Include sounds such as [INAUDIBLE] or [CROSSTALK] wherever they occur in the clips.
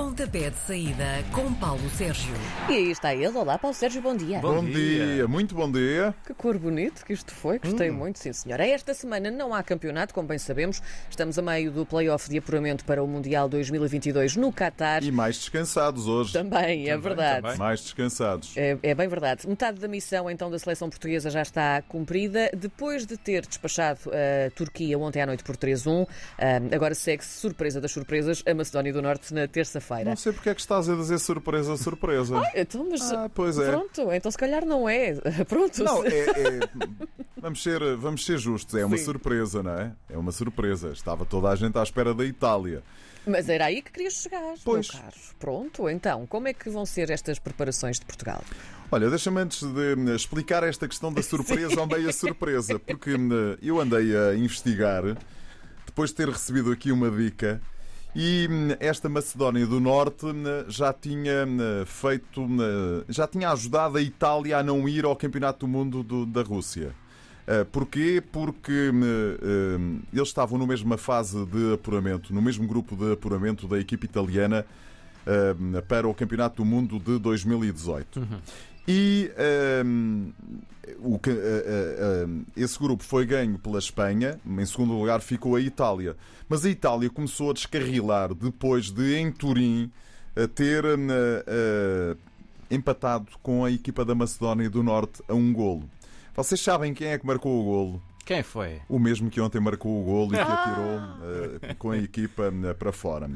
Pontapé de saída com Paulo Sérgio. E aí está ele. Olá, Paulo Sérgio, bom dia. Bom, dia. muito bom dia. Que cor bonito que isto foi, gostei muito, sim senhora. Esta semana não há campeonato, como bem sabemos. Estamos a meio do play-off de apuramento para o Mundial 2022 no Qatar. E mais descansados hoje. Também, é verdade. também. Mais descansados. É, é bem verdade. Metade da missão então da seleção portuguesa já está cumprida. Depois de ter despachado a Turquia ontem à noite por 3-1, ah, agora segue-se surpresa das surpresas a Macedónia do Norte na terça-feira. Não sei porque é que estás a dizer surpresa, surpresa. Então, mas Ah, pois é. pronto, então se calhar não é. [LAUGHS] Pronto. Não, é, é- vamos, ser, vamos ser justos, é uma Sim. surpresa, não é? É uma surpresa. Estava toda a gente à espera da Itália. Mas era aí que querias chegar, Pois. meu caro. Pronto, então, como é que vão ser estas preparações de Portugal? Olha, deixa-me antes de hum, explicar esta questão da [LAUGHS] surpresa ou meia surpresa, porque hum, eu andei a investigar depois de ter recebido aqui uma dica. E hum, esta Macedónia do Norte hum, já tinha hum, feito, já tinha ajudado a Itália a não ir ao Campeonato do Mundo do- da Rússia. Uh, Porquê? Porque eles estavam na mesma fase de apuramento, no mesmo grupo de apuramento da equipe italiana hum, para o Campeonato do Mundo de 2018. E hum, o que- uh, uh, um, esse grupo foi ganho pela Espanha, em segundo lugar ficou a Itália. Mas a Itália começou a descarrilar depois de, em Turim, a ter uh, uh, empatado com a equipa da Macedónia do Norte a um golo. Vocês sabem quem é que marcou o golo? Quem foi? O mesmo que ontem marcou o golo e que atirou uh, com a equipa uh, para fora.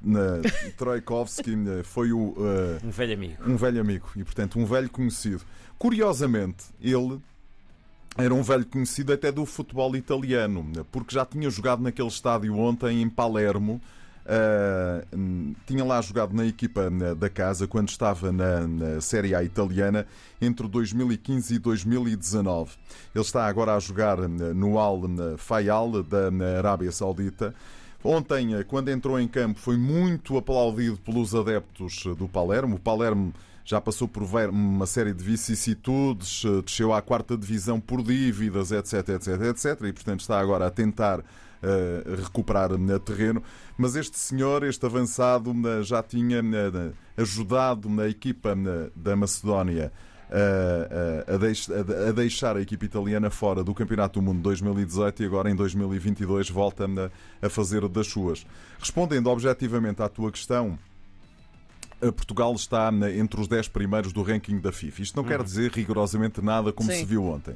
Na, uh, foi o, uh, Um velho amigo. um velho amigo e, portanto, um velho conhecido. Curiosamente, ele era um velho conhecido até do futebol italiano, porque já tinha jogado naquele estádio ontem em Palermo. hum, tinha lá jogado na equipa na- da casa quando estava na, na Série A italiana entre 2015 e 2019. Ele está agora a jogar hum, no Al Fayal da Arábia Saudita. Ontem, eh, quando entrou em campo, foi muito aplaudido pelos adeptos eh, do Palermo. O Palermo já passou por uma série de vicissitudes, eh, desceu à quarta divisão por dívidas, etc, etc, etc, e portanto está agora a tentar eh, recuperar eh, terreno. Mas este senhor, este avançado, já tinha ajudado na equipa da Macedónia a, a- a deix- a- a deixar a equipa italiana fora do Campeonato do Mundo 2018 e agora em 2022 volta a, a fazer das suas. Respondendo objetivamente à tua questão, a Portugal está entre os 10 primeiros do ranking da FIFA. Isto não quer dizer rigorosamente nada como Sim. se viu ontem.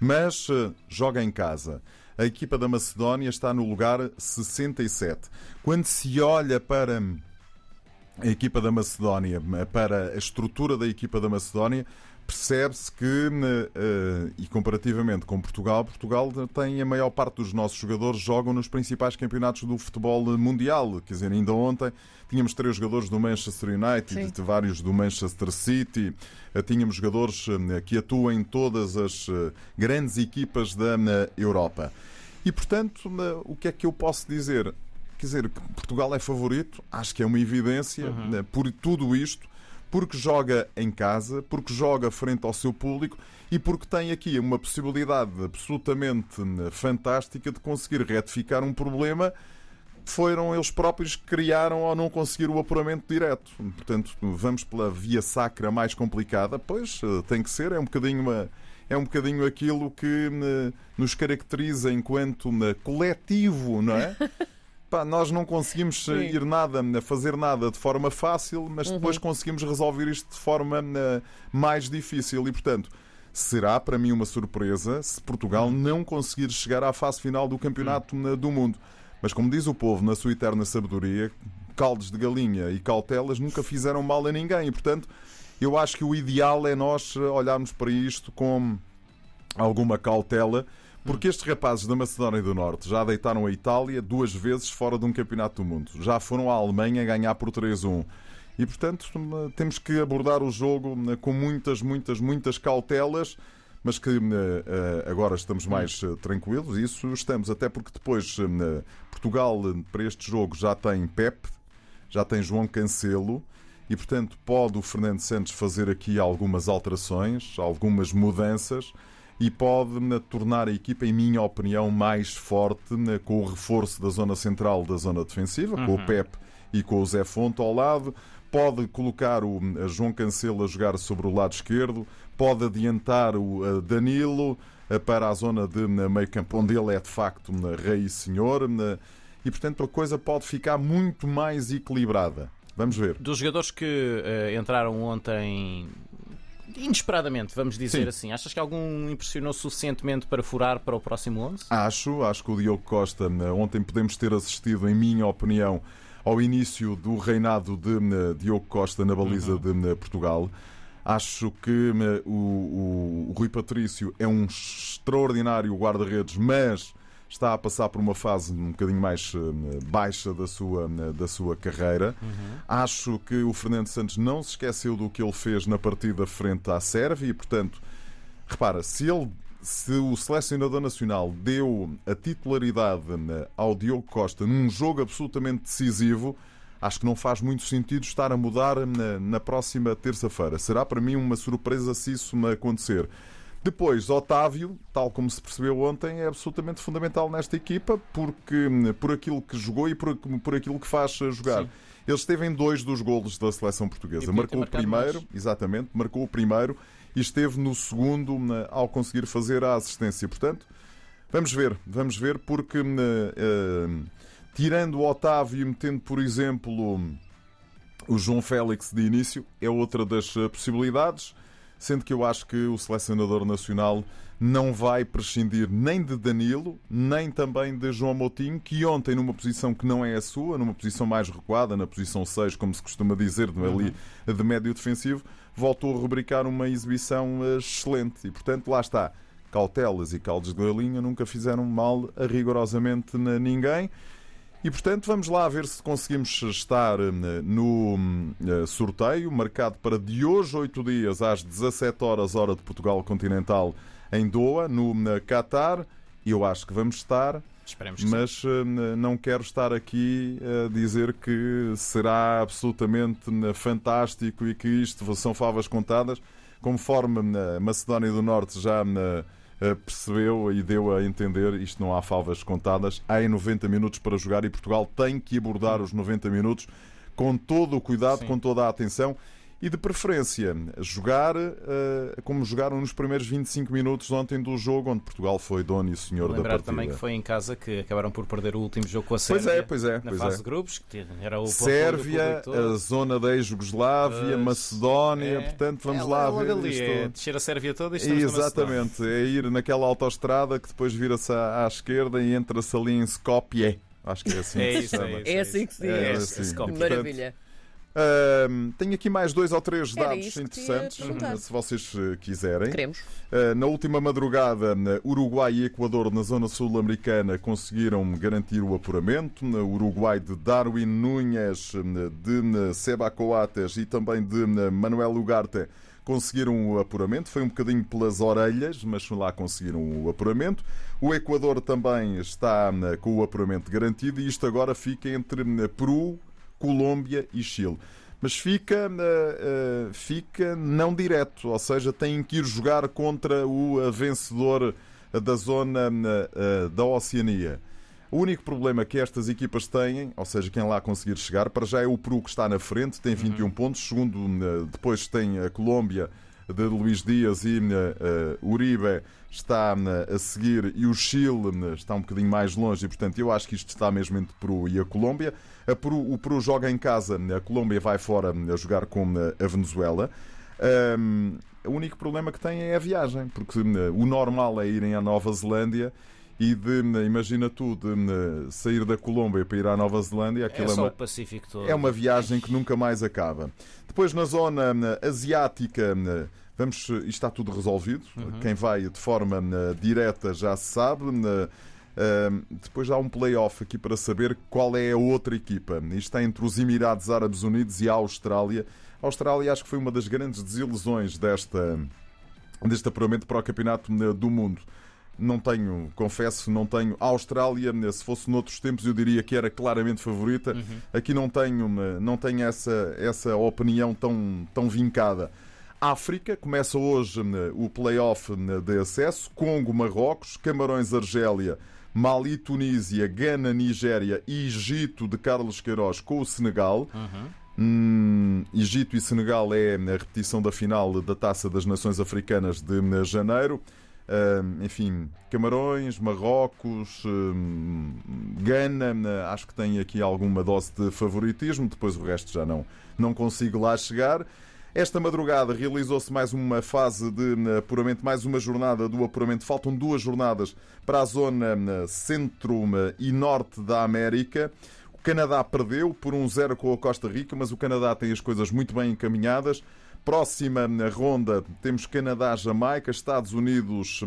Mas eh, joga em casa. A equipa da Macedónia está no lugar 67. Quando se olha para a equipa da Macedónia, para a estrutura da equipa da Macedónia, percebe-se que, eh, e comparativamente com Portugal, Portugal tem a maior parte dos nossos jogadores jogam nos principais campeonatos do futebol mundial. Quer dizer, ainda ontem tínhamos três jogadores do Manchester United, Sim. vários do Manchester City, eh, tínhamos jogadores eh, que atuam em todas as eh, grandes equipas da eh, Europa. E, portanto, eh, o que é que eu posso dizer? Quer dizer, que Portugal é favorito, acho que é uma evidência, né, por tudo isto, porque joga em casa, porque joga frente ao seu público e porque tem aqui uma possibilidade absolutamente né, fantástica de conseguir retificar um problema que foram eles próprios que criaram ao não conseguir o apuramento direto. Portanto, vamos pela via sacra mais complicada, pois eh, tem que ser, é um bocadinho uma- é um bocadinho aquilo que né, nos caracteriza enquanto coletivo, não é? [LAUGHS] Pá, nós não conseguimos eh, Sim. ir nada, a fazer nada de forma fácil, mas depois conseguimos resolver isto de forma eh, mais difícil. E, portanto, será para mim uma surpresa se Portugal não conseguir chegar à fase final do Campeonato eh, do Mundo. Mas, como diz o povo na sua eterna sabedoria, caldos de galinha e cautelas nunca fizeram mal a ninguém. E, portanto, eu acho que o ideal é nós eh, olharmos para isto com alguma cautela, porque estes rapazes da Macedónia do Norte já deitaram a Itália duas vezes fora de um campeonato do mundo. Já foram à Alemanha ganhar por 3-1. E, portanto, hum, temos que abordar o jogo hum, com muitas, muitas, muitas cautelas, mas que hum, eh, agora estamos mais eh, tranquilos. Isso estamos, até porque depois eh, Portugal, para este jogo, já tem Pep, já tem João Cancelo. E, portanto, pode o Fernando Santos fazer aqui algumas alterações, algumas mudanças e pode né, tornar a equipa, em minha opinião, mais forte né, com o reforço da zona central da zona defensiva, com o Pep e com o Zé Fonte ao lado. Pode colocar o João Cancelo a jogar sobre o lado esquerdo, pode adiantar o Danilo para a zona de meio campo, onde ele é de facto rei e senhor, e portanto a coisa pode ficar muito mais equilibrada. Vamos ver. Dos jogadores que uh, entraram ontem inesperadamente, vamos dizer Sim. assim. Achas que algum impressionou suficientemente para furar para o próximo 11? Acho, acho que o Diogo Costa, ontem podemos ter assistido, em minha opinião, ao início do reinado de Diogo Costa na baliza uhum. de Portugal. Acho que o, o, o Rui Patrício é um extraordinário guarda-redes, mas está a passar por uma fase um bocadinho mais eh, baixa da sua, eh, da sua carreira. Uhum. Acho que o Fernando Santos não se esqueceu do que ele fez na partida frente à Sérvia e, portanto, repara, se ele se o selecionador nacional deu a titularidade eh, ao Diogo Costa num jogo absolutamente decisivo, acho que não faz muito sentido estar a mudar na, na próxima terça-feira. Será para mim uma surpresa se isso me acontecer. Depois, Otávio, tal como se percebeu ontem, é absolutamente fundamental nesta equipa porque, por aquilo que jogou e por, por aquilo que faz jogar. Sim. Ele esteve em dois dos golos da seleção portuguesa. Marcou o primeiro, mais. exatamente, marcou o primeiro e esteve no segundo ao conseguir fazer a assistência. Portanto, vamos ver, vamos ver, porque uh, uh, tirando o Otávio e metendo, por exemplo, o João Félix de início, é outra das eh, possibilidades sendo que eu acho que o selecionador nacional não vai prescindir nem de Danilo, nem também de João Moutinho, que ontem, numa posição que não é a sua, numa posição mais recuada, na posição 6, como se costuma dizer, ali, de médio defensivo, voltou a rubricar uma exibição eh, excelente. E, portanto, lá está. Cautelas e caldos de galinha nunca fizeram mal a rigorosamente ninguém. E portanto, vamos lá ver se conseguimos estar eh, no eh, sorteio, marcado para de hoje, 8 dias, às 17 horas, hora de Portugal Continental, em Doha, no Qatar. Eu acho que vamos estar. Esperemos mas sim. Eh, não quero estar aqui a dizer que será absolutamente fantástico e que isto são favas contadas, conforme a Macedónia do Norte já percebeu e deu a entender isto não há favas contadas. Há em 90 minutos para jogar e Portugal tem que abordar os 90 minutos com todo o cuidado, Sim. com toda a atenção e de preferência jogar uh, como jogaram nos primeiros 25 minutos ontem do jogo, onde Portugal foi dono e senhor da partida. também que foi em casa que acabaram por perder o último jogo com a Sérvia. Pois é, pois é. Na pois fase é. de grupos, que era o Sérvia, a zona da ex-Jugoslávia, Macedónia, é, portanto vamos é, lá ver. Ali, isto. É descer a Sérvia toda e Exatamente, é ir naquela autoestrada que depois vira-se à, à esquerda e entra-se ali em Skopje. Acho que é assim é que se chama. É, é assim que se diz. É, assim. Maravilha. Uh, tenho aqui mais dois ou três Era dados interessantes, se vocês eh, quiserem. Queremos. Uh, na última madrugada, Uruguai e Equador, na zona sul-americana, conseguiram garantir o apuramento. No Uruguai de Darwin Núñez, de Seba Coates e também de Manuel Ugarte conseguiram o apuramento. Foi um bocadinho pelas orelhas, mas lá conseguiram o apuramento. O Equador também está com o apuramento garantido e isto agora fica entre Peru Colômbia e Chile. Mas fica, uh, uh, fica não direto, ou seja, tem que ir jogar contra o vencedor da zona da Oceania. O único problema que estas equipas têm, ou seja, quem lá conseguir chegar, para já é o Peru que está na frente, tem 21 uhum. pontos. Segundo, depois tem a Colômbia de Luís Dias e uh, Uribe está uh, a seguir e o Chile está um bocadinho mais longe e, portanto, eu acho que isto está mesmo entre Peru e a Colômbia. A Peru, o Peru joga em casa, a Colômbia vai fora a jogar com a Venezuela. Um, o único problema que tem é a viagem, porque o normal é irem à Nova Zelândia e de, imagina tu, de sair da Colômbia para ir à Nova Zelândia, aquilo é, é, uma, Pacífico todo. é uma viagem que nunca mais acaba. Depois na zona asiática, vamos, isto está tudo resolvido. Uhum. Quem vai de forma direta já se sabe. depois há um play-off aqui para saber qual é a outra equipa. Isto está entre os Emirados Árabes Unidos e a Austrália. A Austrália acho que foi uma das grandes desilusões desta, deste apuramento para o Campeonato do Mundo. Não tenho, confesso, não tenho. A Austrália, se fosse noutros tempos, eu diria que era claramente favorita. Uhum. Aqui não tenho, não tenho essa, essa opinião tão, tão vincada. África, começa hoje o play-off de acesso: Congo, Marrocos, Camarões, Argélia, Mali, Tunísia, Gana, Nigéria e Egito de Carlos Queiroz com o Senegal. Hum, Egito e Senegal é a repetição da final da Taça das Nações Africanas de janeiro. Hum, enfim, Camarões, Marrocos, hum, Gana, acho que tem aqui alguma dose de favoritismo, depois o resto já não, não consigo lá chegar. Esta madrugada realizou-se mais uma fase de apuramento, mais uma jornada do apuramento. Faltam duas jornadas para a zona centro e norte da América. O Canadá perdeu por um zero com a Costa Rica, mas o Canadá tem as coisas muito bem encaminhadas. Próxima ronda temos Canadá-Jamaica, Estados Unidos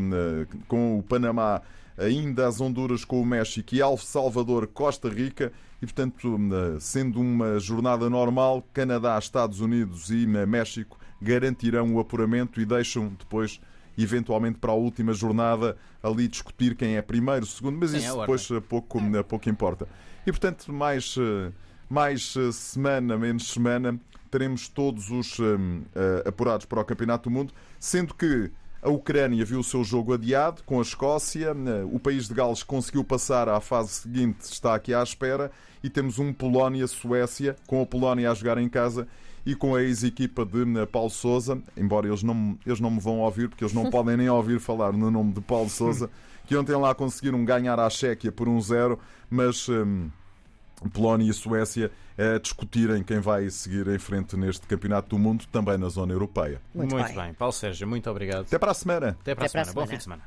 com o Panamá, ainda as Honduras com o México e El Salvador, Costa Rica. E, portanto, sendo uma jornada normal, Canadá, Estados Unidos e México garantirão o apuramento e deixam depois, eventualmente, para a última jornada ali discutir quem é primeiro, segundo, mas Sim, isso é a depois pouco, pouco importa. E, portanto, mais, mais semana, menos semana, teremos todos os um, uh, apurados para o Campeonato do Mundo, sendo que a Ucrânia viu o seu jogo adiado com a Escócia, o país de Gales conseguiu passar à fase seguinte, está aqui à espera, e temos um Polónia-Suécia, com a Polónia a jogar em casa e com a ex-equipa de Paulo Sousa, embora eles não, eles não me vão ouvir, porque eles não [LAUGHS] podem nem ouvir falar no nome de Paulo Sousa, que ontem lá conseguiram ganhar à Chequia por um zero, mas. Polónia e Suécia a discutirem quem vai seguir em frente neste Campeonato do Mundo, também na zona europeia. Muito, muito bem. bem. Paulo Sérgio, muito obrigado. Até para a semana. Até para, Até a, semana. para a semana. Bom fim de semana.